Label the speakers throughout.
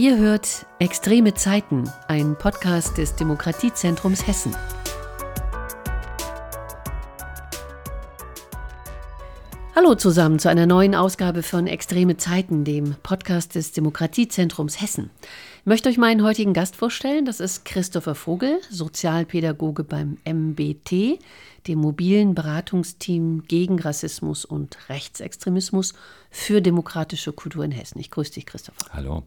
Speaker 1: Ihr hört Extreme Zeiten, ein Podcast des Demokratiezentrums Hessen. Hallo zusammen zu einer neuen Ausgabe von Extreme Zeiten, dem Podcast des Demokratiezentrums Hessen. Ich möchte euch meinen heutigen Gast vorstellen. Das ist Christopher Vogel, Sozialpädagoge beim MBT, dem mobilen Beratungsteam gegen Rassismus und Rechtsextremismus für demokratische Kultur in Hessen. Ich grüße dich, Christopher.
Speaker 2: Hallo.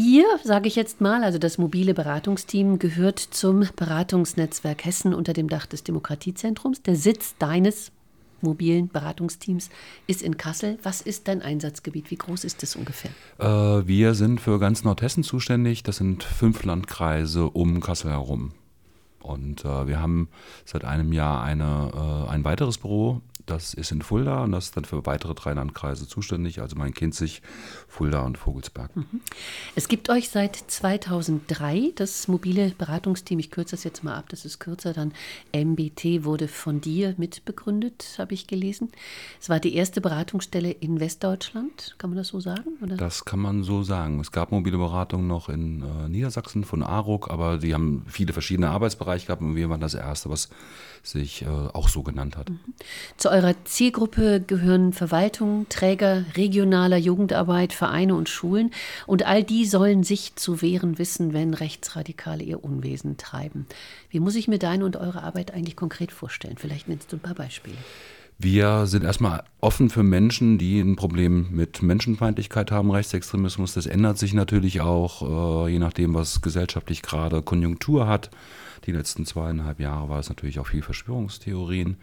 Speaker 1: Ihr, sage ich jetzt mal, also das mobile Beratungsteam, gehört zum Beratungsnetzwerk Hessen unter dem Dach des Demokratiezentrums. Der Sitz deines mobilen Beratungsteams ist in Kassel. Was ist dein Einsatzgebiet? Wie groß ist es ungefähr?
Speaker 2: Äh, wir sind für ganz Nordhessen zuständig. Das sind fünf Landkreise um Kassel herum. Und äh, wir haben seit einem Jahr eine, äh, ein weiteres Büro das ist in Fulda und das ist dann für weitere drei Landkreise zuständig, also mein Kinzig, Fulda und Vogelsberg. Mhm.
Speaker 1: Es gibt euch seit 2003 das mobile Beratungsteam, ich kürze das jetzt mal ab, das ist kürzer, dann MBT wurde von dir mitbegründet, habe ich gelesen. Es war die erste Beratungsstelle in Westdeutschland, kann man das so sagen?
Speaker 2: Oder? Das kann man so sagen. Es gab mobile Beratung noch in äh, Niedersachsen von ARUG, aber die haben viele verschiedene Arbeitsbereiche gehabt und wir waren das erste, was sich äh, auch so genannt hat. Mhm.
Speaker 1: Zu eurer Zielgruppe gehören Verwaltung, Träger regionaler Jugendarbeit, Vereine und Schulen. Und all die sollen sich zu wehren wissen, wenn Rechtsradikale ihr Unwesen treiben. Wie muss ich mir deine und eure Arbeit eigentlich konkret vorstellen? Vielleicht nennst du ein paar Beispiele.
Speaker 2: Wir sind erstmal offen für Menschen, die ein Problem mit Menschenfeindlichkeit haben, Rechtsextremismus. Das ändert sich natürlich auch, äh, je nachdem, was gesellschaftlich gerade Konjunktur hat. Die letzten zweieinhalb Jahre war es natürlich auch viel Verschwörungstheorien.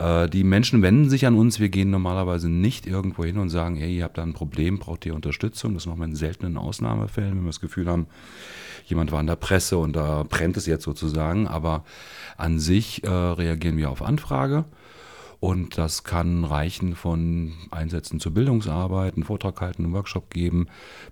Speaker 2: Äh, die Menschen wenden sich an uns. Wir gehen normalerweise nicht irgendwo hin und sagen, hey, ihr habt da ein Problem, braucht ihr Unterstützung. Das machen wir in seltenen Ausnahmefällen, wenn wir das Gefühl haben, jemand war in der Presse und da brennt es jetzt sozusagen. Aber an sich äh, reagieren wir auf Anfrage. Und das kann reichen von Einsätzen zur Bildungsarbeit, einen Vortrag halten, einen Workshop geben,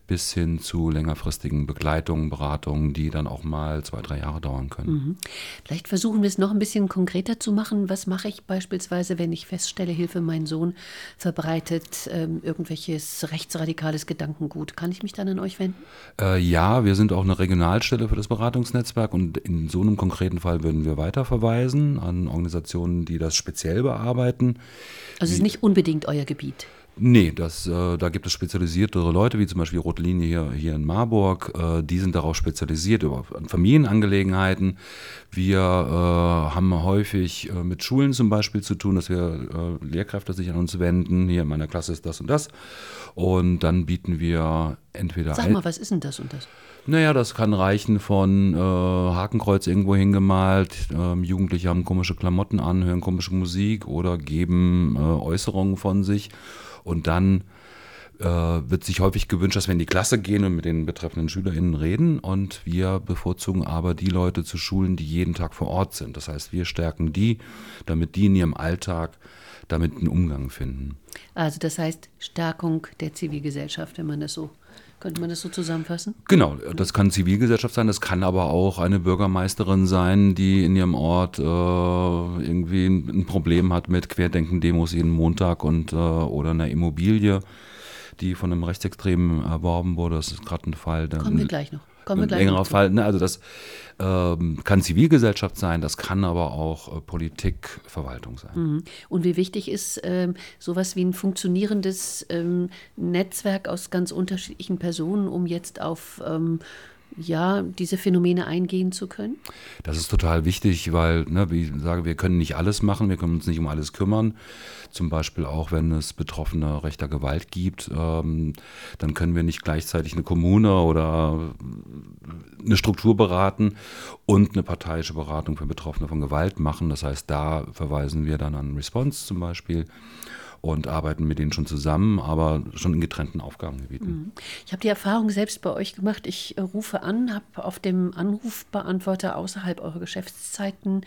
Speaker 2: bis hin zu längerfristigen Begleitungen, Beratungen, die dann auch mal zwei, drei Jahre dauern können. Mhm.
Speaker 1: Vielleicht versuchen wir es noch ein bisschen konkreter zu machen. Was mache ich beispielsweise, wenn ich feststelle, Hilfe, mein Sohn verbreitet ähm, irgendwelches rechtsradikales Gedankengut? Kann ich mich dann an euch wenden?
Speaker 2: Äh, ja, wir sind auch eine Regionalstelle für das Beratungsnetzwerk und in so einem konkreten Fall würden wir weiterverweisen an Organisationen, die das speziell bearbeiten arbeiten.
Speaker 1: Also es ist nicht unbedingt euer Gebiet.
Speaker 2: Nee, das, äh, da gibt es spezialisiertere Leute, wie zum Beispiel Rote Linie hier, hier in Marburg. Äh, die sind darauf spezialisiert, über Familienangelegenheiten. Wir äh, haben häufig äh, mit Schulen zum Beispiel zu tun, dass wir äh, Lehrkräfte sich an uns wenden. Hier in meiner Klasse ist das und das. Und dann bieten wir entweder.
Speaker 1: Sag mal, was ist denn das und das?
Speaker 2: Naja, das kann reichen von äh, Hakenkreuz irgendwo hingemalt, ähm, Jugendliche haben komische Klamotten an, hören komische Musik oder geben äh, Äußerungen von sich. Und dann äh, wird sich häufig gewünscht, dass wir in die Klasse gehen und mit den betreffenden SchülerInnen reden. Und wir bevorzugen aber die Leute zu Schulen, die jeden Tag vor Ort sind. Das heißt, wir stärken die, damit die in ihrem Alltag damit einen Umgang finden.
Speaker 1: Also das heißt Stärkung der Zivilgesellschaft, wenn man das so könnte man das so zusammenfassen?
Speaker 2: Genau, das kann Zivilgesellschaft sein, das kann aber auch eine Bürgermeisterin sein, die in ihrem Ort äh, irgendwie ein Problem hat mit Querdenken-Demos jeden Montag und äh, oder einer Immobilie, die von einem Rechtsextremen erworben wurde. Das ist gerade ein Fall.
Speaker 1: Kommen wir gleich noch. Kommen
Speaker 2: ein längerer Fall. Ne? Also das ähm, kann Zivilgesellschaft sein, das kann aber auch äh, Politik, Verwaltung sein. Mhm.
Speaker 1: Und wie wichtig ist ähm, sowas wie ein funktionierendes ähm, Netzwerk aus ganz unterschiedlichen Personen, um jetzt auf ähm, ja, diese Phänomene eingehen zu können?
Speaker 2: Das ist total wichtig, weil, ne, wie ich sage, wir können nicht alles machen, wir können uns nicht um alles kümmern. Zum Beispiel auch, wenn es Betroffene rechter Gewalt gibt, ähm, dann können wir nicht gleichzeitig eine Kommune oder eine Struktur beraten und eine parteiische Beratung für Betroffene von Gewalt machen. Das heißt, da verweisen wir dann an Response zum Beispiel und arbeiten mit denen schon zusammen, aber schon in getrennten Aufgabengebieten. Mhm.
Speaker 1: Ich habe die Erfahrung selbst bei euch gemacht. Ich äh, rufe an, habe auf dem Anrufbeantworter außerhalb eurer Geschäftszeiten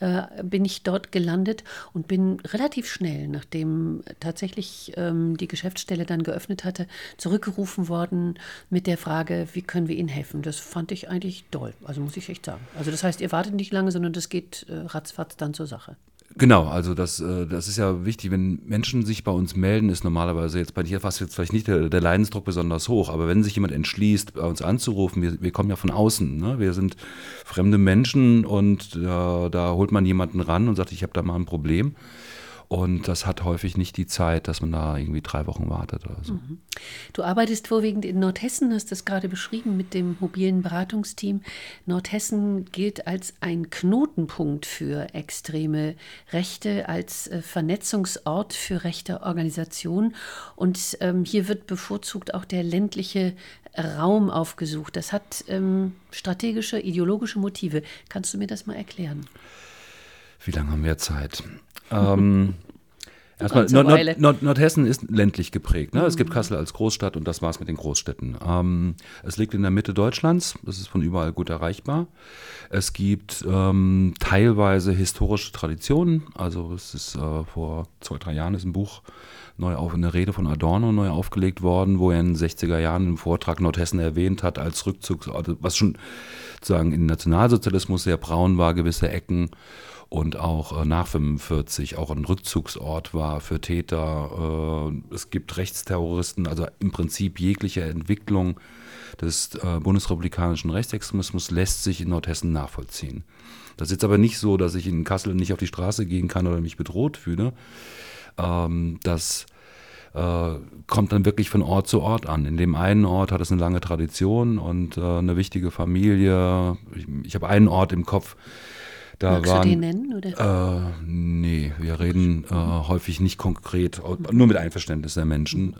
Speaker 1: äh, bin ich dort gelandet und bin relativ schnell, nachdem tatsächlich ähm, die Geschäftsstelle dann geöffnet hatte, zurückgerufen worden mit der Frage, wie können wir Ihnen helfen? Das fand ich eigentlich toll, also muss ich echt sagen. Also das heißt, ihr wartet nicht lange, sondern das geht äh, ratzfatz dann zur Sache.
Speaker 2: Genau, also das, äh, das ist ja wichtig. Wenn Menschen sich bei uns melden, ist normalerweise jetzt bei dir fast jetzt vielleicht nicht der, der Leidensdruck besonders hoch, aber wenn sich jemand entschließt, bei uns anzurufen, wir, wir kommen ja von außen, ne? wir sind fremde Menschen und äh, da holt man jemanden ran und sagt, ich habe da mal ein Problem. Und das hat häufig nicht die Zeit, dass man da irgendwie drei Wochen wartet oder so. Mhm.
Speaker 1: Du arbeitest vorwiegend in Nordhessen, hast das gerade beschrieben mit dem mobilen Beratungsteam. Nordhessen gilt als ein Knotenpunkt für extreme Rechte, als äh, Vernetzungsort für rechte Organisationen. Und ähm, hier wird bevorzugt auch der ländliche Raum aufgesucht. Das hat ähm, strategische, ideologische Motive. Kannst du mir das mal erklären?
Speaker 2: Wie lange haben wir Zeit? Ähm, Erstmal, Nord Nord Nord Nordhessen ist ländlich geprägt. Ne? Mhm. Es gibt. Kassel als Großstadt und das war es mit den Großstädten. Ähm, es liegt in der Mitte Deutschlands, das ist von überall gut erreichbar. Es gibt ähm, teilweise historische Traditionen. Also es ist äh, vor zwei, drei Jahren ist ein Buch neu auf, eine Rede von Adorno neu aufgelegt worden, wo er in den 60er Jahren im Vortrag Nordhessen erwähnt hat als Rückzugs, also was schon sozusagen im Nationalsozialismus sehr braun war, gewisse Ecken und auch äh, nach 45 auch ein Rückzugsort war für Täter. Äh, es gibt Rechtsterroristen, also im Prinzip jegliche Entwicklung des äh, bundesrepublikanischen Rechtsextremismus lässt sich in Nordhessen nachvollziehen. Das ist jetzt aber nicht so, dass ich in Kassel nicht auf die Straße gehen kann oder mich bedroht fühle. Ähm, das kommt dann wirklich von Ort zu Ort an. In dem einen Ort hat es eine lange Tradition und eine wichtige Familie. Ich, ich habe einen Ort im Kopf, da Magst waren, du den nennen? Oder? Äh, nee, wir reden äh, häufig nicht konkret, nur mit Einverständnis der Menschen.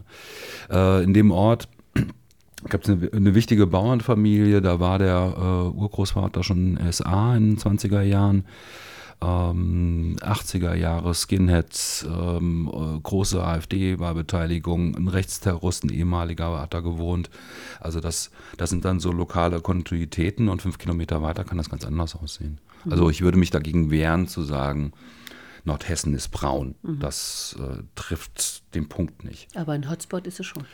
Speaker 2: Äh, in dem Ort gab es eine, eine, wichtige Bauernfamilie, da war der äh, Urgroßvater schon SA in den 20er Jahren. Ähm, 80er Jahre Skinheads, ähm, äh, große AfD-Wahlbeteiligung, ein Rechtsterrorist, ein ehemaliger hat da gewohnt. Also das, das sind dann so lokale Kontinuitäten und fünf Kilometer weiter kann das ganz anders aussehen. Mhm. Also ich würde mich dagegen wehren zu sagen, Nordhessen ist braun. Mhm. Das äh, trifft den Punkt nicht.
Speaker 1: Aber ein Hotspot ist es schon.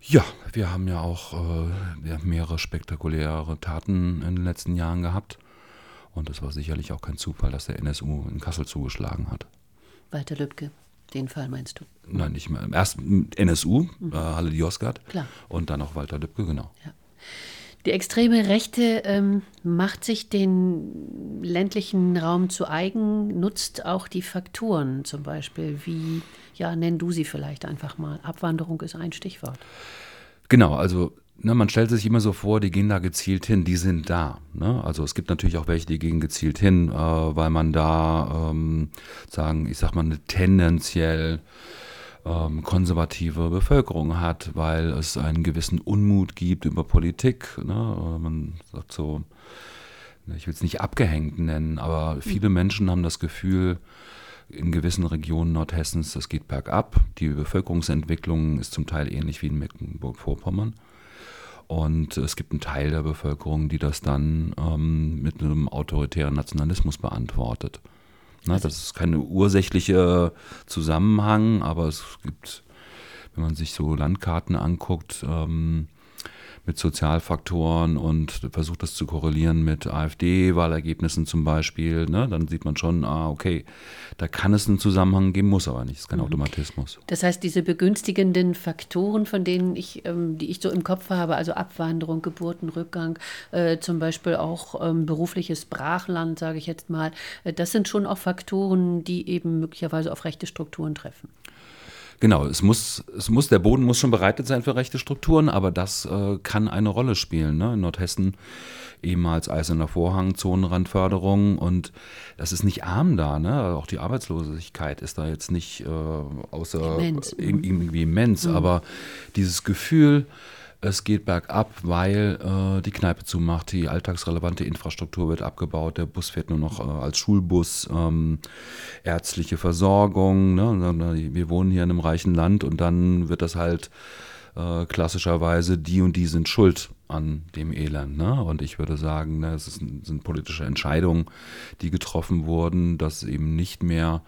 Speaker 2: Ja, wir haben ja auch äh, mehrere spektakuläre Taten in den letzten Jahren gehabt. Und es war sicherlich auch kein Zufall, dass der NSU in Kassel zugeschlagen hat.
Speaker 1: Walter Lübcke, den Fall meinst du?
Speaker 2: Nein, nicht mehr. Erst NSU, mhm. äh, Halle Diosgard. Klar. Und dann auch Walter Lübcke, genau. Ja.
Speaker 1: Die extreme Rechte ähm, macht sich den ländlichen Raum zu eigen, nutzt auch die Faktoren zum Beispiel, wie, ja, nenn du sie vielleicht einfach mal. Abwanderung ist ein Stichwort.
Speaker 2: Genau, also Ne, man stellt sich immer so vor, die gehen da gezielt hin, die sind da. Ne? Also es gibt natürlich auch welche, die gehen gezielt hin, äh, weil man da, ähm, sagen, ich sag mal, eine tendenziell ähm, konservative Bevölkerung hat, weil es einen gewissen Unmut gibt über Politik. Ne? Man sagt so, ich will es nicht abgehängt nennen, aber viele Menschen haben das Gefühl, in gewissen Regionen Nordhessens, das geht bergab. Die Bevölkerungsentwicklung ist zum Teil ähnlich wie in Mecklenburg-Vorpommern. Und es gibt einen Teil der Bevölkerung, die das dann ähm, mit einem autoritären Nationalismus beantwortet. Na, das ist kein ursächlicher Zusammenhang, aber es gibt, wenn man sich so Landkarten anguckt, ähm, mit Sozialfaktoren und versucht das zu korrelieren mit AfD-Wahlergebnissen zum Beispiel, ne, dann sieht man schon, ah, okay, da kann es einen Zusammenhang geben, muss aber nicht, ist kein mhm. Automatismus.
Speaker 1: Das heißt, diese begünstigenden Faktoren, von denen ich, ähm, die ich so im Kopf habe, also Abwanderung, Geburtenrückgang, äh, zum Beispiel auch ähm, berufliches Brachland, sage ich jetzt mal, äh, das sind schon auch Faktoren, die eben möglicherweise auf rechte Strukturen treffen.
Speaker 2: Genau, es muss, es muss, der Boden muss schon bereitet sein für rechte Strukturen, aber das äh, kann eine Rolle spielen. Ne? In Nordhessen ehemals Eiserner Vorhang, Zonenrandförderung und das ist nicht arm da, ne? Auch die Arbeitslosigkeit ist da jetzt nicht äh, außer immens. irgendwie immens, mhm. aber dieses Gefühl, es geht bergab, weil äh, die Kneipe zumacht, die alltagsrelevante Infrastruktur wird abgebaut, der Bus fährt nur noch äh, als Schulbus, ähm, ärztliche Versorgung. Ne? Wir wohnen hier in einem reichen Land und dann wird das halt äh, klassischerweise, die und die sind schuld an dem Elend. Ne? Und ich würde sagen, ne, es sind politische Entscheidungen, die getroffen wurden, dass eben nicht mehr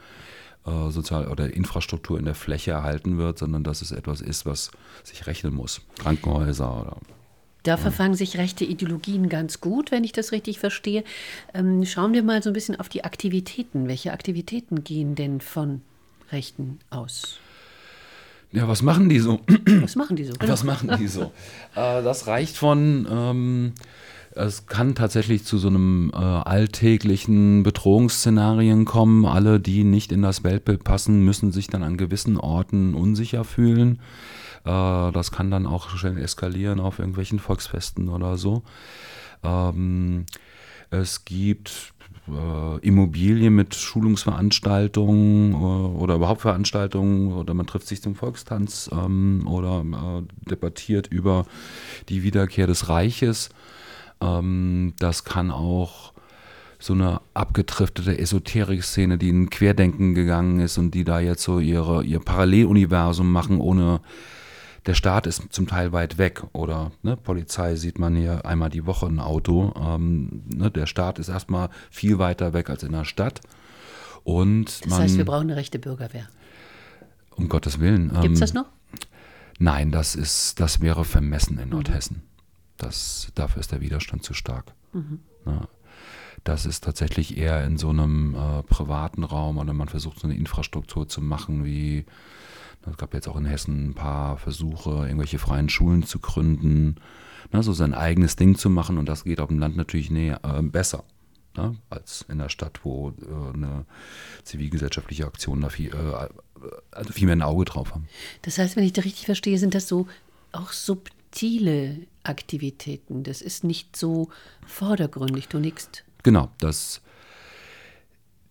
Speaker 2: äh, Sozial- oder Infrastruktur in der Fläche erhalten wird, sondern dass es etwas ist, was sich rechnen muss. Krankenhäuser oder
Speaker 1: Da verfangen sich rechte Ideologien ganz gut, wenn ich das richtig verstehe. Ähm, schauen wir mal so ein bisschen auf die Aktivitäten. Welche Aktivitäten gehen denn von Rechten aus?
Speaker 2: Ja, was machen die so?
Speaker 1: Was machen die so?
Speaker 2: Was machen die so? äh, das reicht von, ähm, es kann tatsächlich zu so einem äh, alltäglichen Bedrohungsszenarien kommen. Alle, die nicht in das Weltbild passen, müssen sich dann an gewissen Orten unsicher fühlen. Äh, das kann dann auch schnell eskalieren auf irgendwelchen Volksfesten oder so. Ähm, es gibt äh, Immobilien mit Schulungsveranstaltungen äh, oder überhaupt Veranstaltungen oder man trifft sich zum Volkstanz ähm, oder äh, debattiert über die Wiederkehr des Reiches. Ähm, das kann auch so eine abgetriftete Esoterik-Szene, die in Querdenken gegangen ist und die da jetzt so ihre, ihr Paralleluniversum machen, ohne der Staat ist zum Teil weit weg oder ne, Polizei sieht man hier einmal die Woche ein Auto. Ähm, ne, der Staat ist erstmal viel weiter weg als in der Stadt. Und
Speaker 1: das
Speaker 2: man,
Speaker 1: heißt, wir brauchen eine rechte Bürgerwehr.
Speaker 2: Um Gottes Willen.
Speaker 1: Gibt es
Speaker 2: ähm,
Speaker 1: das noch?
Speaker 2: Nein, das ist, das wäre vermessen in Nordhessen. Das, dafür ist der Widerstand zu stark. Ja. Das ist tatsächlich eher in so einem äh, privaten Raum oder man versucht so eine Infrastruktur zu machen, wie es gab jetzt auch in Hessen ein paar Versuche, irgendwelche freien Schulen zu gründen, ne, so sein eigenes Ding zu machen und das geht auf dem Land natürlich näher, äh, besser. Ne, als in der Stadt, wo äh, eine zivilgesellschaftliche Aktion da viel, äh, also viel mehr ein Auge drauf haben.
Speaker 1: Das heißt, wenn ich da richtig verstehe, sind das so auch subtile Aktivitäten. Das ist nicht so vordergründig, du nickst.
Speaker 2: Genau, das,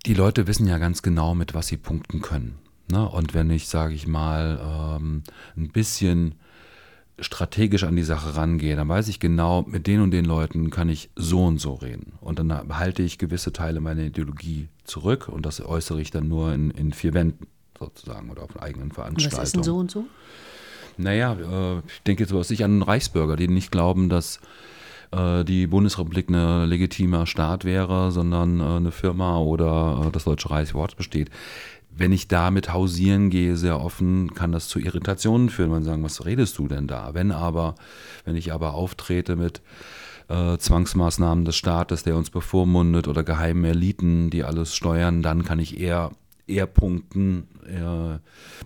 Speaker 2: die Leute wissen ja ganz genau, mit was sie punkten können. Ne? Und wenn ich, sage ich mal, ähm, ein bisschen strategisch an die Sache rangehe, dann weiß ich genau, mit den und den Leuten kann ich so und so reden. Und dann behalte ich gewisse Teile meiner Ideologie zurück und das äußere ich dann nur in, in vier Wänden sozusagen oder auf eigenen Veranstaltungen.
Speaker 1: Und was ist denn so und so?
Speaker 2: Naja, äh, ich denke jetzt was ich an Reichsbürger, die nicht glauben, dass äh, die Bundesrepublik ein legitimer Staat wäre, sondern äh, eine Firma oder das Deutsche Reich Wort besteht wenn ich damit hausieren gehe, sehr offen, kann das zu Irritationen führen. Man sagen, was redest du denn da? Wenn aber, wenn ich aber auftrete mit Zwangsmaßnahmen des Staates, der uns bevormundet oder geheimen Eliten, die alles steuern, dann kann ich eher, eher punkten äh,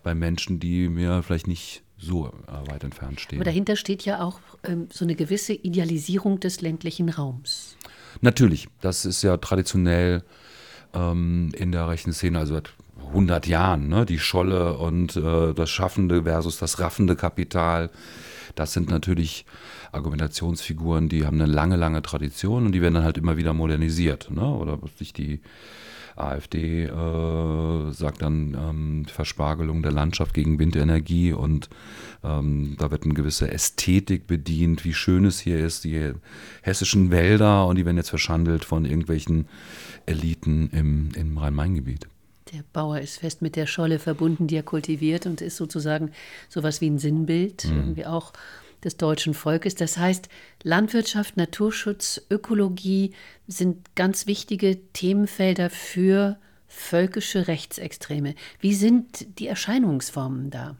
Speaker 2: bei Menschen, die mir vielleicht nicht so äh, weit entfernt stehen.
Speaker 1: Aber dahinter steht ja auch ähm, so eine gewisse Idealisierung des ländlichen Raums.
Speaker 2: Natürlich, das ist ja traditionell ähm, in der rechten Szene, also 100 Jahren, ne? die Scholle und äh, das schaffende versus das raffende Kapital. Das sind natürlich Argumentationsfiguren, die haben eine lange, lange Tradition und die werden dann halt immer wieder modernisiert. Ne? Oder sich die AfD äh, sagt dann ähm, Verspargelung der Landschaft gegen Windenergie und ähm, da wird eine gewisse Ästhetik bedient, wie schön es hier ist, die hessischen Wälder und die werden jetzt verschandelt von irgendwelchen Eliten im, im Rhein-Main-Gebiet.
Speaker 1: Der Bauer ist fest mit der Scholle verbunden, die er kultiviert und ist sozusagen sowas wie ein Sinnbild, mhm. irgendwie auch des deutschen Volkes. Das heißt, Landwirtschaft, Naturschutz, Ökologie sind ganz wichtige Themenfelder für völkische Rechtsextreme. Wie sind die Erscheinungsformen da?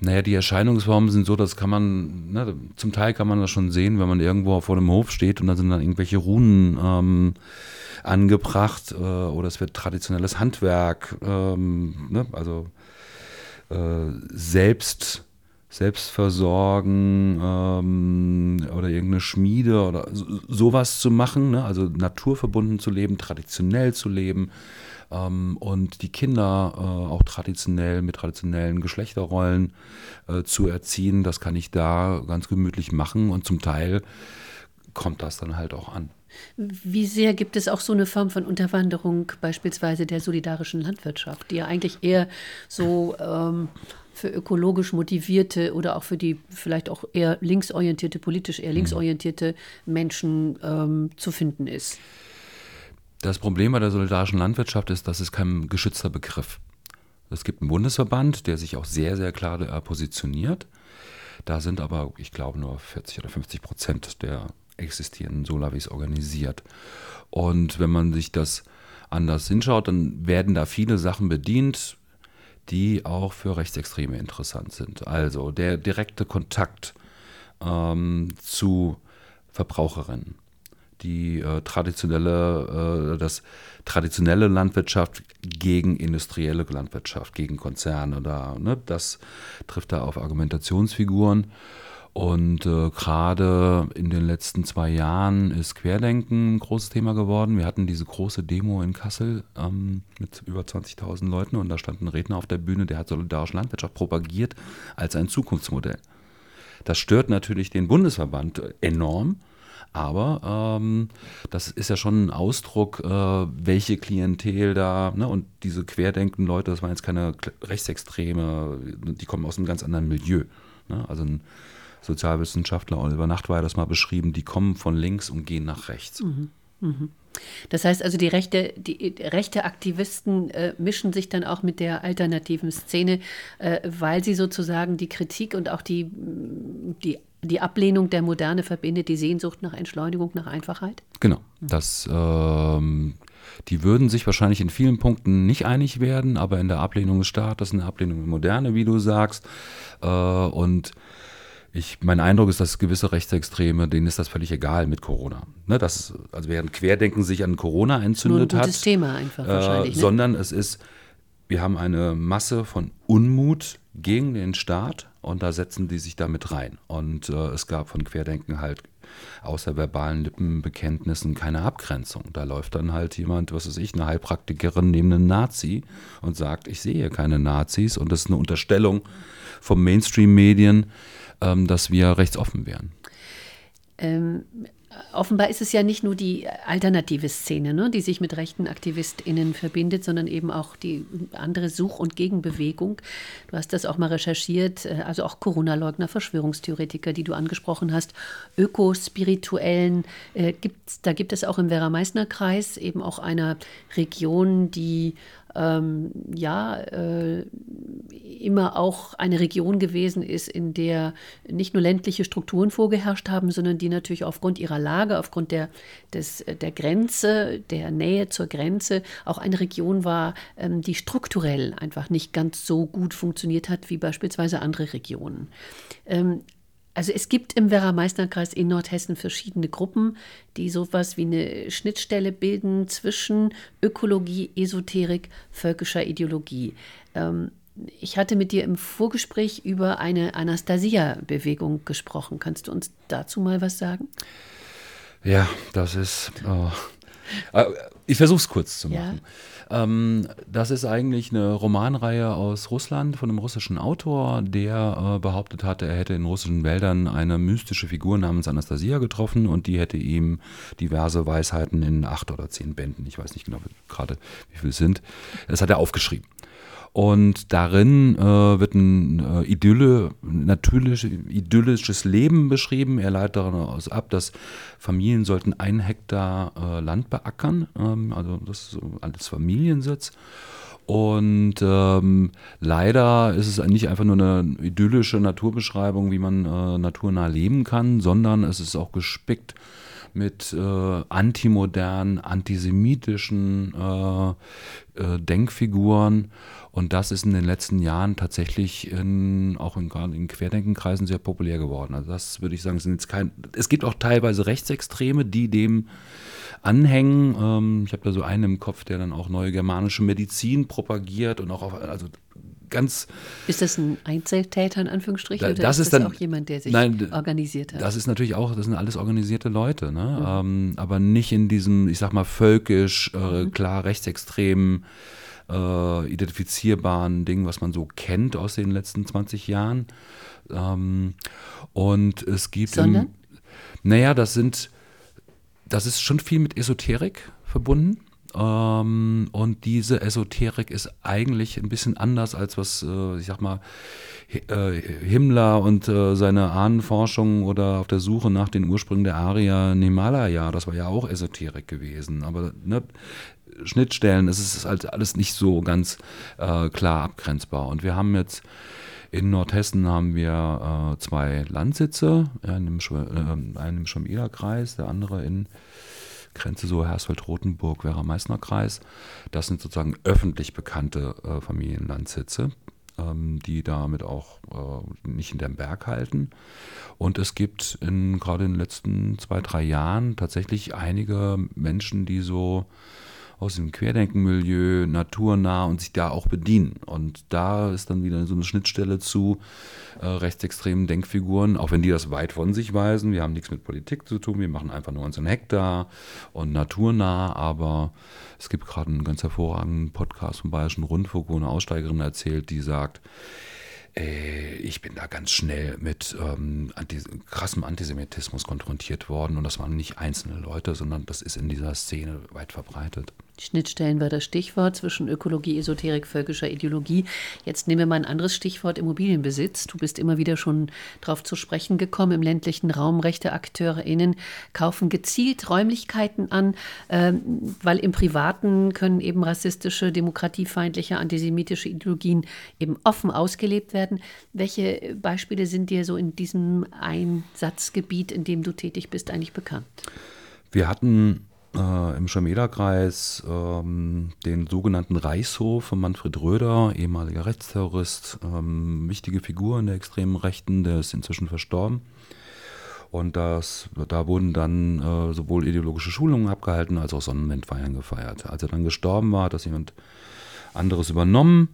Speaker 2: Naja, die Erscheinungsformen sind so, das kann man, ne, zum Teil kann man das schon sehen, wenn man irgendwo vor dem Hof steht und da sind dann irgendwelche Runen ähm, angebracht äh, oder es wird traditionelles Handwerk, ähm, ne, also äh, selbst Selbstversorgen ähm, oder irgendeine Schmiede oder so, sowas zu machen, ne? also naturverbunden zu leben, traditionell zu leben ähm, und die Kinder äh, auch traditionell mit traditionellen Geschlechterrollen äh, zu erziehen, das kann ich da ganz gemütlich machen und zum Teil kommt das dann halt auch an.
Speaker 1: Wie sehr gibt es auch so eine Form von Unterwanderung beispielsweise der solidarischen Landwirtschaft, die ja eigentlich eher so ähm, für ökologisch motivierte oder auch für die vielleicht auch eher linksorientierte, politisch eher mhm. linksorientierte Menschen ähm, zu finden ist?
Speaker 2: Das Problem bei der solidarischen Landwirtschaft ist, dass es kein geschützter Begriff. Es gibt einen Bundesverband, der sich auch sehr, sehr klar positioniert. Da sind aber, ich glaube, nur 40 oder 50 Prozent der existierenden Solavis organisiert. Und wenn man sich das anders hinschaut, dann werden da viele Sachen bedient, die auch für Rechtsextreme interessant sind. Also der direkte Kontakt ähm, zu Verbraucherinnen. Die äh, traditionelle, äh, das traditionelle Landwirtschaft gegen industrielle Landwirtschaft, gegen Konzerne, da, ne, das trifft da auf Argumentationsfiguren. Und äh, gerade in den letzten zwei Jahren ist Querdenken ein großes Thema geworden. Wir hatten diese große Demo in Kassel ähm, mit über 20.000 Leuten und da stand ein Redner auf der Bühne, der hat solidarische Landwirtschaft propagiert als ein Zukunftsmodell. Das stört natürlich den Bundesverband enorm. Aber ähm, das ist ja schon ein Ausdruck, äh, welche Klientel da, ne, und diese querdenken Leute, das waren jetzt keine Rechtsextreme, die kommen aus einem ganz anderen Milieu. Ne? Also ein Sozialwissenschaftler Oliver Nachtwey hat das mal beschrieben, die kommen von links und gehen nach rechts. Mhm.
Speaker 1: Mhm. Das heißt also, die rechte, die rechte Aktivisten äh, mischen sich dann auch mit der alternativen Szene, äh, weil sie sozusagen die Kritik und auch die, die, die Ablehnung der Moderne verbindet, die Sehnsucht nach Entschleunigung, nach Einfachheit?
Speaker 2: Genau. Mhm. Das, ähm, die würden sich wahrscheinlich in vielen Punkten nicht einig werden, aber in der Ablehnung des Staates, in der Ablehnung der Moderne, wie du sagst, äh, und ich, mein Eindruck ist, dass gewisse Rechtsextreme, denen ist das völlig egal mit Corona. Ne, das, also während Querdenken sich an Corona entzündet Nur ein gutes
Speaker 1: hat. Thema einfach äh, wahrscheinlich.
Speaker 2: Ne? Sondern es ist, wir haben eine Masse von Unmut gegen den Staat und da setzen die sich damit rein. Und äh, es gab von Querdenken halt außer verbalen Lippenbekenntnissen keine Abgrenzung. Da läuft dann halt jemand, was weiß ich, eine Heilpraktikerin neben einem Nazi und sagt, ich sehe keine Nazis und das ist eine Unterstellung vom Mainstream-Medien, ähm, dass wir rechtsoffen wären.
Speaker 1: Ähm, offenbar ist es ja nicht nur die alternative Szene, ne, die sich mit rechten AktivistInnen verbindet, sondern eben auch die andere Such- und Gegenbewegung. Du hast das auch mal recherchiert, äh, also auch Corona-Leugner, Verschwörungstheoretiker, die du angesprochen hast, Ökospirituellen. Äh, gibt's, da gibt es auch im Werra-Meißner-Kreis eben auch eine Region, die ähm, ja äh, immer auch eine Region gewesen ist, in der nicht nur ländliche Strukturen vorgeherrscht haben, sondern die natürlich aufgrund ihrer Lage, aufgrund der, des, der Grenze, der Nähe zur Grenze, auch eine Region war, ähm, die strukturell einfach nicht ganz so gut funktioniert hat wie beispielsweise andere Regionen. Ähm, also es gibt im Werra-Meißner-Kreis in Nordhessen verschiedene Gruppen, die sowas wie eine Schnittstelle bilden zwischen Ökologie, Esoterik, völkischer Ideologie. Ähm, ich hatte mit dir im Vorgespräch über eine Anastasia-Bewegung gesprochen. Kannst du uns dazu mal was sagen?
Speaker 2: Ja, das ist. Oh. Ich versuche es kurz zu machen. Ja. Ähm, das ist eigentlich eine Romanreihe aus Russland von einem russischen Autor, der äh, behauptet hatte, er hätte in russischen Wäldern eine mystische Figur namens Anastasia getroffen und die hätte ihm diverse Weisheiten in acht oder zehn Bänden, ich weiß nicht genau gerade wie viele es sind, das hat er aufgeschrieben. Und darin äh, wird ein äh, Idylle, natürlich, idyllisches Leben beschrieben. Er leitet daraus ab, dass Familien sollten ein Hektar äh, Land beackern. Ähm, also das ist alles Familiensitz. Und ähm, leider ist es nicht einfach nur eine idyllische Naturbeschreibung, wie man äh, naturnah leben kann, sondern es ist auch gespickt mit äh, antimodernen, antisemitischen äh, äh, Denkfiguren. Und das ist in den letzten Jahren tatsächlich in, auch in, in Querdenkenkreisen sehr populär geworden. Also das würde ich sagen, sind jetzt kein. Es gibt auch teilweise Rechtsextreme, die dem anhängen. Ähm, ich habe da so einen im Kopf, der dann auch neue germanische Medizin propagiert und auch auf, also ganz.
Speaker 1: Ist das ein Einzeltäter in Anführungsstrichen da, oder das ist, das dann, auch jemand, der sich nein, organisiert hat?
Speaker 2: Das ist natürlich auch, das sind alles organisierte Leute, ne? Mhm. Ähm, aber nicht in diesem, ich sag mal, völkisch, äh, mhm. klar rechtsextremen, äh, identifizierbaren Ding, was man so kennt aus den letzten 20 Jahren. Ähm, und es gibt.
Speaker 1: Sondern? Im,
Speaker 2: naja, das sind, das ist schon viel mit Esoterik verbunden. Ähm, und diese Esoterik ist eigentlich ein bisschen anders als was, äh, ich sag mal, äh, Himmler und äh, seine Ahnenforschung oder auf der Suche nach den Ursprüngen der Arier in Himalaya, das war ja auch Esoterik gewesen. Aber ne, Schnittstellen, es ist halt alles nicht so ganz äh, klar abgrenzbar. Und wir haben jetzt in Nordhessen haben wir äh, zwei Landsitze, einen im, äh, einen im Schwamieder-Kreis, der andere in Grenze so Hersfeld-Rotenburg, Werra-Meißner Kreis. Das sind sozusagen öffentlich bekannte äh, Familienlandsitze. ähm, die damit auch äh, nicht in den Berg halten. Und es gibt in, gerade in den letzten zwei, drei Jahren tatsächlich einige Menschen, die so aus dem Querdenkenmilieu, naturnah und sich da auch bedienen. Und da ist dann wieder so eine Schnittstelle zu äh, rechtsextremen Denkfiguren, auch wenn die das weit von sich weisen. Wir haben nichts mit Politik zu tun, wir machen einfach nur unseren Hektar und naturnah, aber es gibt gerade einen ganz hervorragenden Podcast vom Bayerischen Rundfunk, wo eine Aussteigerin erzählt, die sagt, äh, ich bin da ganz schnell mit ähm, anti krassem Antisemitismus konfrontiert worden und das waren nicht einzelne Leute, sondern das ist in dieser Szene weit verbreitet.
Speaker 1: Schnittstellen war das Stichwort zwischen Ökologie, Esoterik, völkischer Ideologie. Jetzt nehmen wir mal ein anderes Stichwort Immobilienbesitz. Du bist immer wieder schon darauf zu sprechen gekommen. Im ländlichen Raum rechte AkteurInnen kaufen gezielt Räumlichkeiten an, äh, weil im Privaten können eben rassistische, demokratiefeindliche, antisemitische Ideologien eben offen ausgelebt werden. Welche Beispiele sind dir so in diesem Einsatzgebiet, in dem du tätig bist, eigentlich bekannt?
Speaker 2: Wir hatten äh, im Schameda-Kreis ähm, den sogenannten Reichshof von Manfred Röder, ehemaliger Rechtsterrorist, ähm, wichtige Figur in der extremen Rechten, der ist inzwischen verstorben. Und das, da wurden dann äh, sowohl ideologische Schulungen abgehalten als auch Sonnenwendfeiern gefeiert. Als er dann gestorben war, hat das jemand anderes übernommen.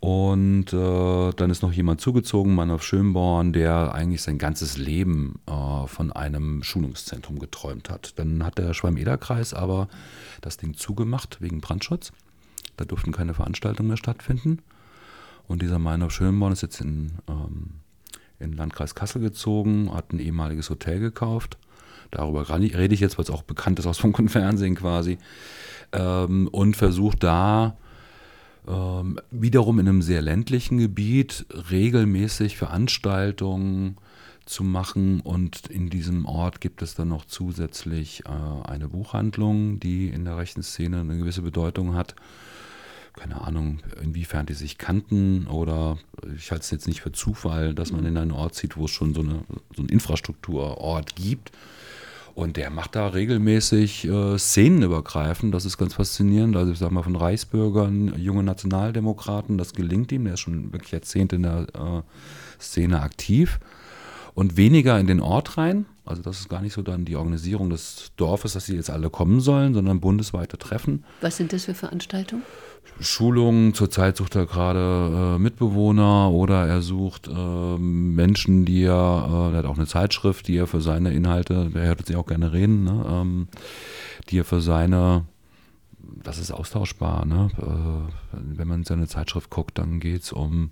Speaker 2: Und äh, dann ist noch jemand zugezogen, Mann Schönborn, der eigentlich sein ganzes Leben äh, von einem Schulungszentrum geträumt hat. Dann hat der Schwalm-Eder-Kreis aber das Ding zugemacht wegen Brandschutz. Da durften keine Veranstaltungen mehr stattfinden. Und dieser Meinhof Schönborn ist jetzt in, ähm, in Landkreis Kassel gezogen, hat ein ehemaliges Hotel gekauft. Darüber rede ich jetzt, weil es auch bekannt ist aus Funk und Fernsehen quasi. Ähm, und versucht da ähm, wiederum in einem sehr ländlichen Gebiet regelmäßig Veranstaltungen zu machen und in diesem Ort gibt es dann noch zusätzlich äh, eine Buchhandlung, die in der rechten Szene eine gewisse Bedeutung hat. Keine Ahnung, inwiefern die sich kannten oder ich halte es jetzt nicht für Zufall, dass man in einen Ort zieht, wo es schon so, eine, so einen Infrastrukturort gibt und der macht da regelmäßig äh, szenenübergreifend. Das ist ganz faszinierend. Also ich sage mal von Reichsbürgern, junge Nationaldemokraten, das gelingt ihm. Der ist schon wirklich Jahrzehnte in der äh, Szene aktiv. Und weniger in den Ort rein. Also das ist gar nicht so dann die Organisierung des Dorfes, dass sie jetzt alle kommen sollen, sondern bundesweite Treffen.
Speaker 1: Was sind das für Veranstaltungen?
Speaker 2: Schulungen. Zurzeit sucht er gerade äh, Mitbewohner oder er sucht äh, Menschen, die er, äh, er hat auch eine Zeitschrift, die er für seine Inhalte, der hört sich auch gerne reden, ne, ähm, die er für seine, das ist austauschbar, ne? Äh, wenn man in seine Zeitschrift guckt, dann geht es um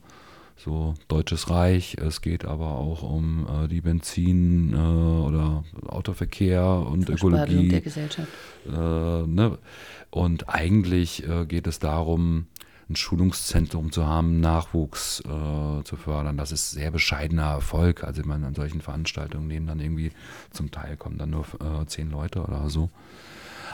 Speaker 2: so Deutsches Reich, es geht aber auch um äh, die Benzin- äh, oder Autoverkehr und Ökologie.
Speaker 1: der Gesellschaft.
Speaker 2: Äh, ne? Und eigentlich äh, geht es darum, ein Schulungszentrum zu haben, Nachwuchs äh, zu fördern. Das ist sehr bescheidener Erfolg. Also meine, an solchen Veranstaltungen nehmen dann irgendwie zum Teil kommen dann nur äh, zehn Leute oder so.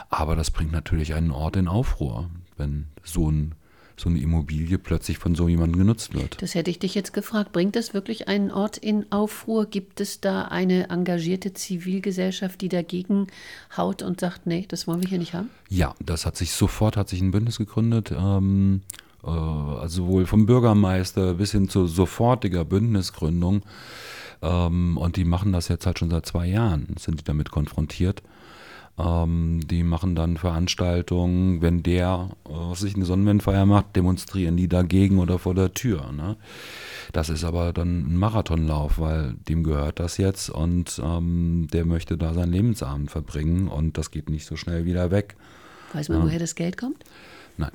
Speaker 2: Aber das bringt natürlich einen Ort in Aufruhr, wenn so ein so eine Immobilie plötzlich von so jemandem genutzt wird.
Speaker 1: Das hätte ich dich jetzt gefragt. Bringt das wirklich einen Ort in Aufruhr? Gibt es da eine engagierte Zivilgesellschaft, die dagegen haut und sagt, nee, das wollen wir hier nicht haben?
Speaker 2: Ja, das hat sich sofort, hat sich ein Bündnis gegründet. Ähm, äh, also sowohl vom Bürgermeister bis hin zu sofortiger Bündnisgründung. Ähm, und die machen das jetzt halt schon seit zwei Jahren, sind die damit konfrontiert. Ähm, die machen dann Veranstaltungen, wenn der, äh, sich eine Sonnenwendfeier macht, demonstrieren die dagegen oder vor der Tür. Ne? Das ist aber dann ein Marathonlauf, weil dem gehört das jetzt und ähm, der möchte da seinen Lebensabend verbringen und das geht nicht so schnell wieder weg.
Speaker 1: Weiß man, ja. woher das Geld kommt?
Speaker 2: Nein.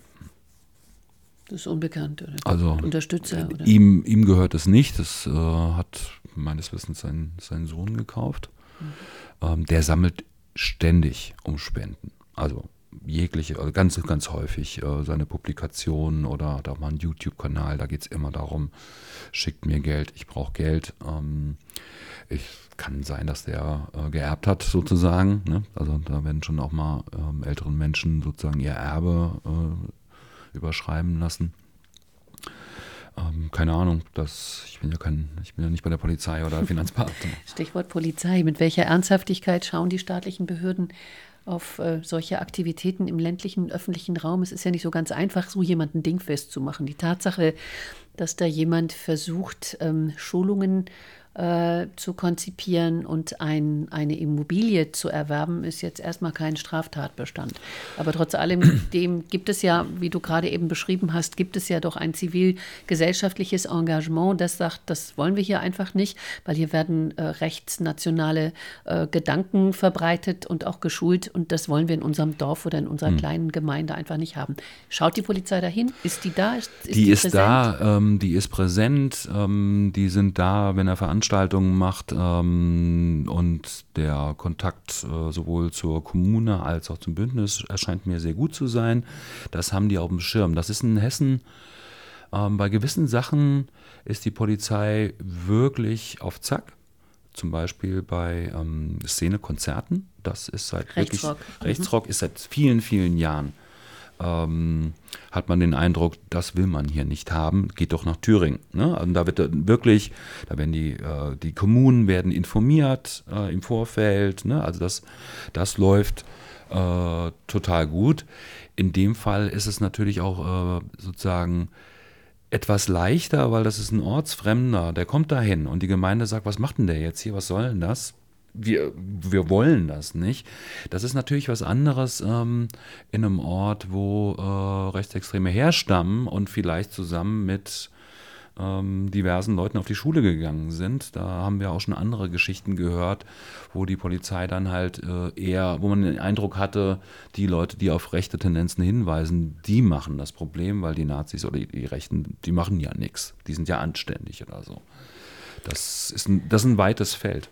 Speaker 1: Das ist unbekannt, oder?
Speaker 2: Also
Speaker 1: Unterstützer, oder?
Speaker 2: Ihm, ihm gehört es nicht. Das äh, hat meines Wissens sein, sein Sohn gekauft. Mhm. Ähm, der sammelt ständig um Spenden. Also jegliche, also ganz, ganz häufig äh, seine Publikationen oder hat auch mal einen YouTube-Kanal, da geht es immer darum, schickt mir Geld, ich brauche Geld. Ähm, ich kann sein, dass der äh, geerbt hat sozusagen. Ne? Also da werden schon auch mal ähm, älteren Menschen sozusagen ihr Erbe äh, überschreiben lassen. Ähm, keine Ahnung, das, ich, bin ja kein, ich bin ja nicht bei der Polizei oder Finanzbeamter.
Speaker 1: Stichwort Polizei. Mit welcher Ernsthaftigkeit schauen die staatlichen Behörden auf äh, solche Aktivitäten im ländlichen öffentlichen Raum? Es ist ja nicht so ganz einfach, so jemanden dingfest zu machen. Die Tatsache, dass da jemand versucht, ähm, Schulungen äh, zu konzipieren und ein, eine Immobilie zu erwerben, ist jetzt erstmal kein Straftatbestand. Aber trotz allem dem gibt es ja, wie du gerade eben beschrieben hast, gibt es ja doch ein zivilgesellschaftliches Engagement, das sagt, das wollen wir hier einfach nicht, weil hier werden äh, rechtsnationale äh, Gedanken verbreitet und auch geschult und das wollen wir in unserem Dorf oder in unserer hm. kleinen Gemeinde einfach nicht haben. Schaut die Polizei dahin? Ist die da? Ist,
Speaker 2: ist die, die, ist präsent? da, ähm, die ist präsent, ähm, die sind da, wenn er veranstaltet Veranstaltungen macht ähm, und der Kontakt äh, sowohl zur Kommune als auch zum Bündnis erscheint mir sehr gut zu sein. Das haben die auf dem Schirm. Das ist in Hessen ähm, bei gewissen Sachen ist die Polizei wirklich auf Zack. Zum Beispiel bei ähm, Szenekonzerten. Das ist seit
Speaker 1: Rechtsrock.
Speaker 2: wirklich Rechtsrock mhm. ist seit vielen, vielen Jahren ähm, hat man den Eindruck, das will man hier nicht haben, geht doch nach Thüringen. Ne? Also da wird wirklich, da werden die, äh, die Kommunen werden informiert äh, im Vorfeld, ne? also das, das läuft äh, total gut. In dem Fall ist es natürlich auch äh, sozusagen etwas leichter, weil das ist ein Ortsfremder, der kommt dahin und die Gemeinde sagt, was macht denn der jetzt hier, was soll denn das? Wir, wir wollen das nicht. Das ist natürlich was anderes ähm, in einem Ort, wo äh, Rechtsextreme herstammen und vielleicht zusammen mit ähm, diversen Leuten auf die Schule gegangen sind. Da haben wir auch schon andere Geschichten gehört, wo die Polizei dann halt äh, eher, wo man den Eindruck hatte, die Leute, die auf rechte Tendenzen hinweisen, die machen das Problem, weil die Nazis oder die, Rechten, die machen ja nichts. Die sind ja anständig oder so. Das ist ein, das ist ein weites Feld.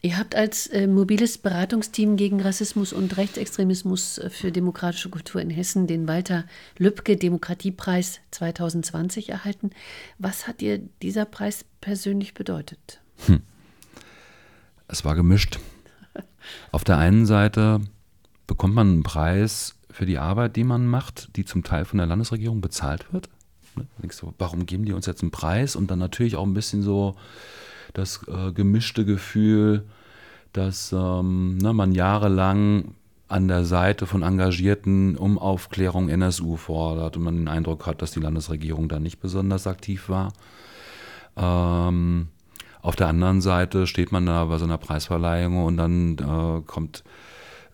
Speaker 1: Ihr habt als äh, mobiles Beratungsteam gegen Rassismus und Rechtsextremismus äh, für demokratische Kultur in Hessen den Walter Lübcke Demokratiepreis 2020 erhalten. Was hat dir dieser Preis persönlich bedeutet? Hm.
Speaker 2: Es war gemischt. Auf der einen Seite bekommt man einen Preis für die Arbeit, die man macht, die zum Teil von der Landesregierung bezahlt wird. Ne? warum geben die uns jetzt einen Preis? Und dann natürlich auch ein bisschen so das äh, gemischte Gefühl, dass ähm, ne, man jahrelang an der Seite von Engagierten um Aufklärung NSU fordert und man den Eindruck hat, dass die Landesregierung da nicht besonders aktiv war. Ähm, auf der anderen Seite steht man da bei so einer Preisverleihung und dann äh, kommt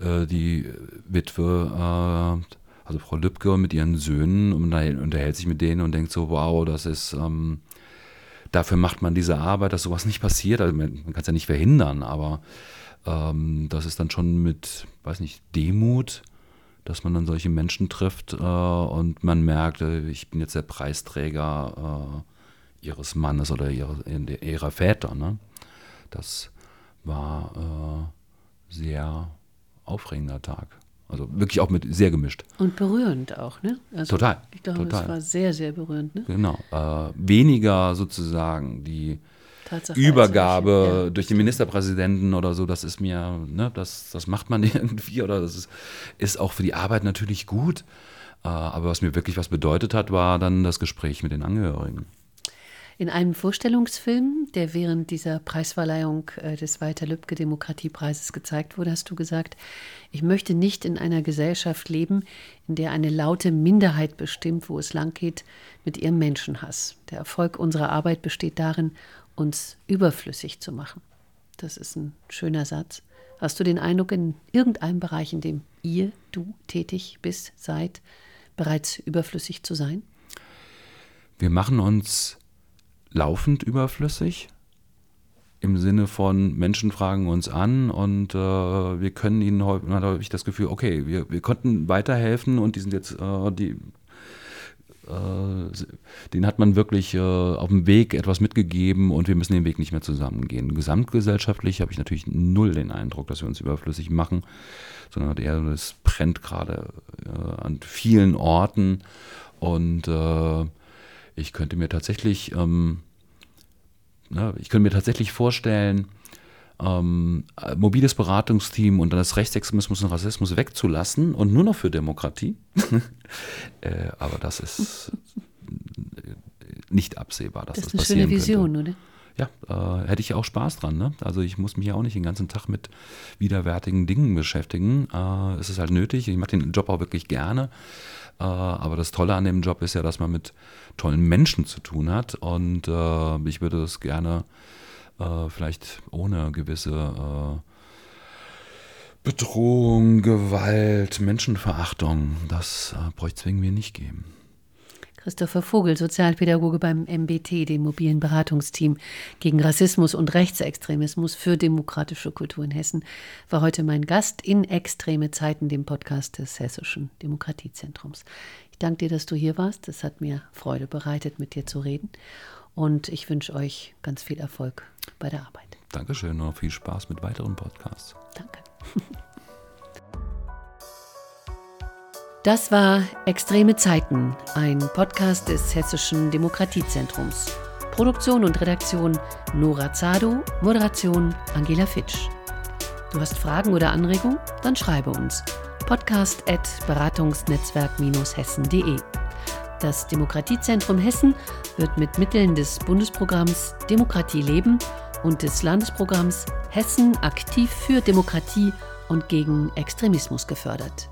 Speaker 2: äh, die Witwe, äh, also Frau Lübcke mit ihren Söhnen und unterhält sich mit denen und denkt so, wow, das ist ähm, dafür macht man diese Arbeit, dass sowas nicht passiert. Also man, man kann es ja nicht verhindern, aber ähm, das ist dann schon mit, weiß nicht, Demut, dass man dann solche Menschen trifft äh, und man merkt, äh, ich bin jetzt der Preisträger äh, ihres Mannes oder ihrer, ihrer Väter. Ne? Das war äh, sehr aufregender Tag. Also wirklich auch mit sehr gemischt.
Speaker 1: Und berührend auch, ne?
Speaker 2: Also total.
Speaker 1: Ich glaube,
Speaker 2: total.
Speaker 1: es war sehr, sehr berührend, ne?
Speaker 2: Genau. Äh, weniger sozusagen die Tatsache Übergabe ja. durch den Ministerpräsidenten oder so, das ist mir, ne, das, das macht man irgendwie oder das ist, ist auch für die Arbeit natürlich gut. Äh, aber was mir wirklich was bedeutet hat, war dann das Gespräch mit den Angehörigen.
Speaker 1: In einem Vorstellungsfilm, der während dieser Preisverleihung äh, des Walter Lübcke Demokratiepreises gezeigt wurde, hast du gesagt, ich möchte nicht in einer Gesellschaft leben, in der eine laute Minderheit bestimmt, wo es langgeht mit ihrem Menschenhass. Der Erfolg unserer Arbeit besteht darin, uns überflüssig zu machen. Das ist ein schöner Satz. Hast du den Eindruck, in irgendeinem Bereich, in dem ihr, du tätig bist, seid, bereits überflüssig zu sein?
Speaker 2: Wir machen uns laufend überflüssig. Im Sinne von Menschen fragen uns an und äh, wir können ihnen häufig, habe ich das Gefühl, okay, wir, wir konnten weiterhelfen und die sind jetzt, äh, die, äh, den hat man wirklich äh, auf dem Weg etwas mitgegeben und wir müssen den Weg nicht mehr zusammengehen. Gesamtgesellschaftlich habe ich natürlich null den Eindruck, dass wir uns überflüssig machen, sondern eher, es brennt gerade äh, an vielen Orten und äh, ich könnte mir tatsächlich, ähm, ne, ich könnte mir tatsächlich vorstellen, ähm, mobiles Beratungsteam und dann das Rechtsextremismus und Rassismus wegzulassen und nur noch für Demokratie. äh, aber das ist nicht absehbar, dass
Speaker 1: das,
Speaker 2: das,
Speaker 1: ist eine
Speaker 2: passieren
Speaker 1: schöne Vision,
Speaker 2: könnte.
Speaker 1: oder?
Speaker 2: Ja, äh, hätte ich auch Spaß dran. Ne? Also ich muss mich ja auch nicht den ganzen Tag mit widerwärtigen Dingen beschäftigen. Äh, es ist halt nötig. Ich mache den Job auch wirklich gerne. Äh, aber das Tolle an dem Job ist ja, dass man mit tollen Menschen zu tun hat. Und äh, ich würde das gerne äh, vielleicht ohne gewisse Bedrohung, Gewalt, Menschenverachtung, das bräuchte es irgendwie nicht geben.
Speaker 1: Christopher Vogel, Sozialpädagoge beim MBT, dem mobilen Beratungsteam gegen Rassismus und Rechtsextremismus für demokratische Kultur in Hessen, war heute mein Gast in Extreme Zeiten, dem Podcast des Hessischen Demokratiezentrums. Ich danke dir, dass du hier warst. Es hat mir Freude bereitet, mit dir zu reden. Und ich wünsche euch ganz viel Erfolg bei der Arbeit.
Speaker 2: Dankeschön und viel Spaß mit weiteren Podcasts.
Speaker 1: Danke. Das war Extreme Zeiten, ein Podcast des Hessischen Demokratiezentrums. Produktion und Redaktion Nora Zado, Moderation Angela Fitsch. Du hast Fragen oder Anregungen? Dann schreibe uns. Podcast at beratungsnetzwerk-hessen.de. Das Demokratiezentrum Hessen wird mit Mitteln des Bundesprogramms Demokratie leben und des Landesprogramms Hessen aktiv für Demokratie und gegen Extremismus gefördert.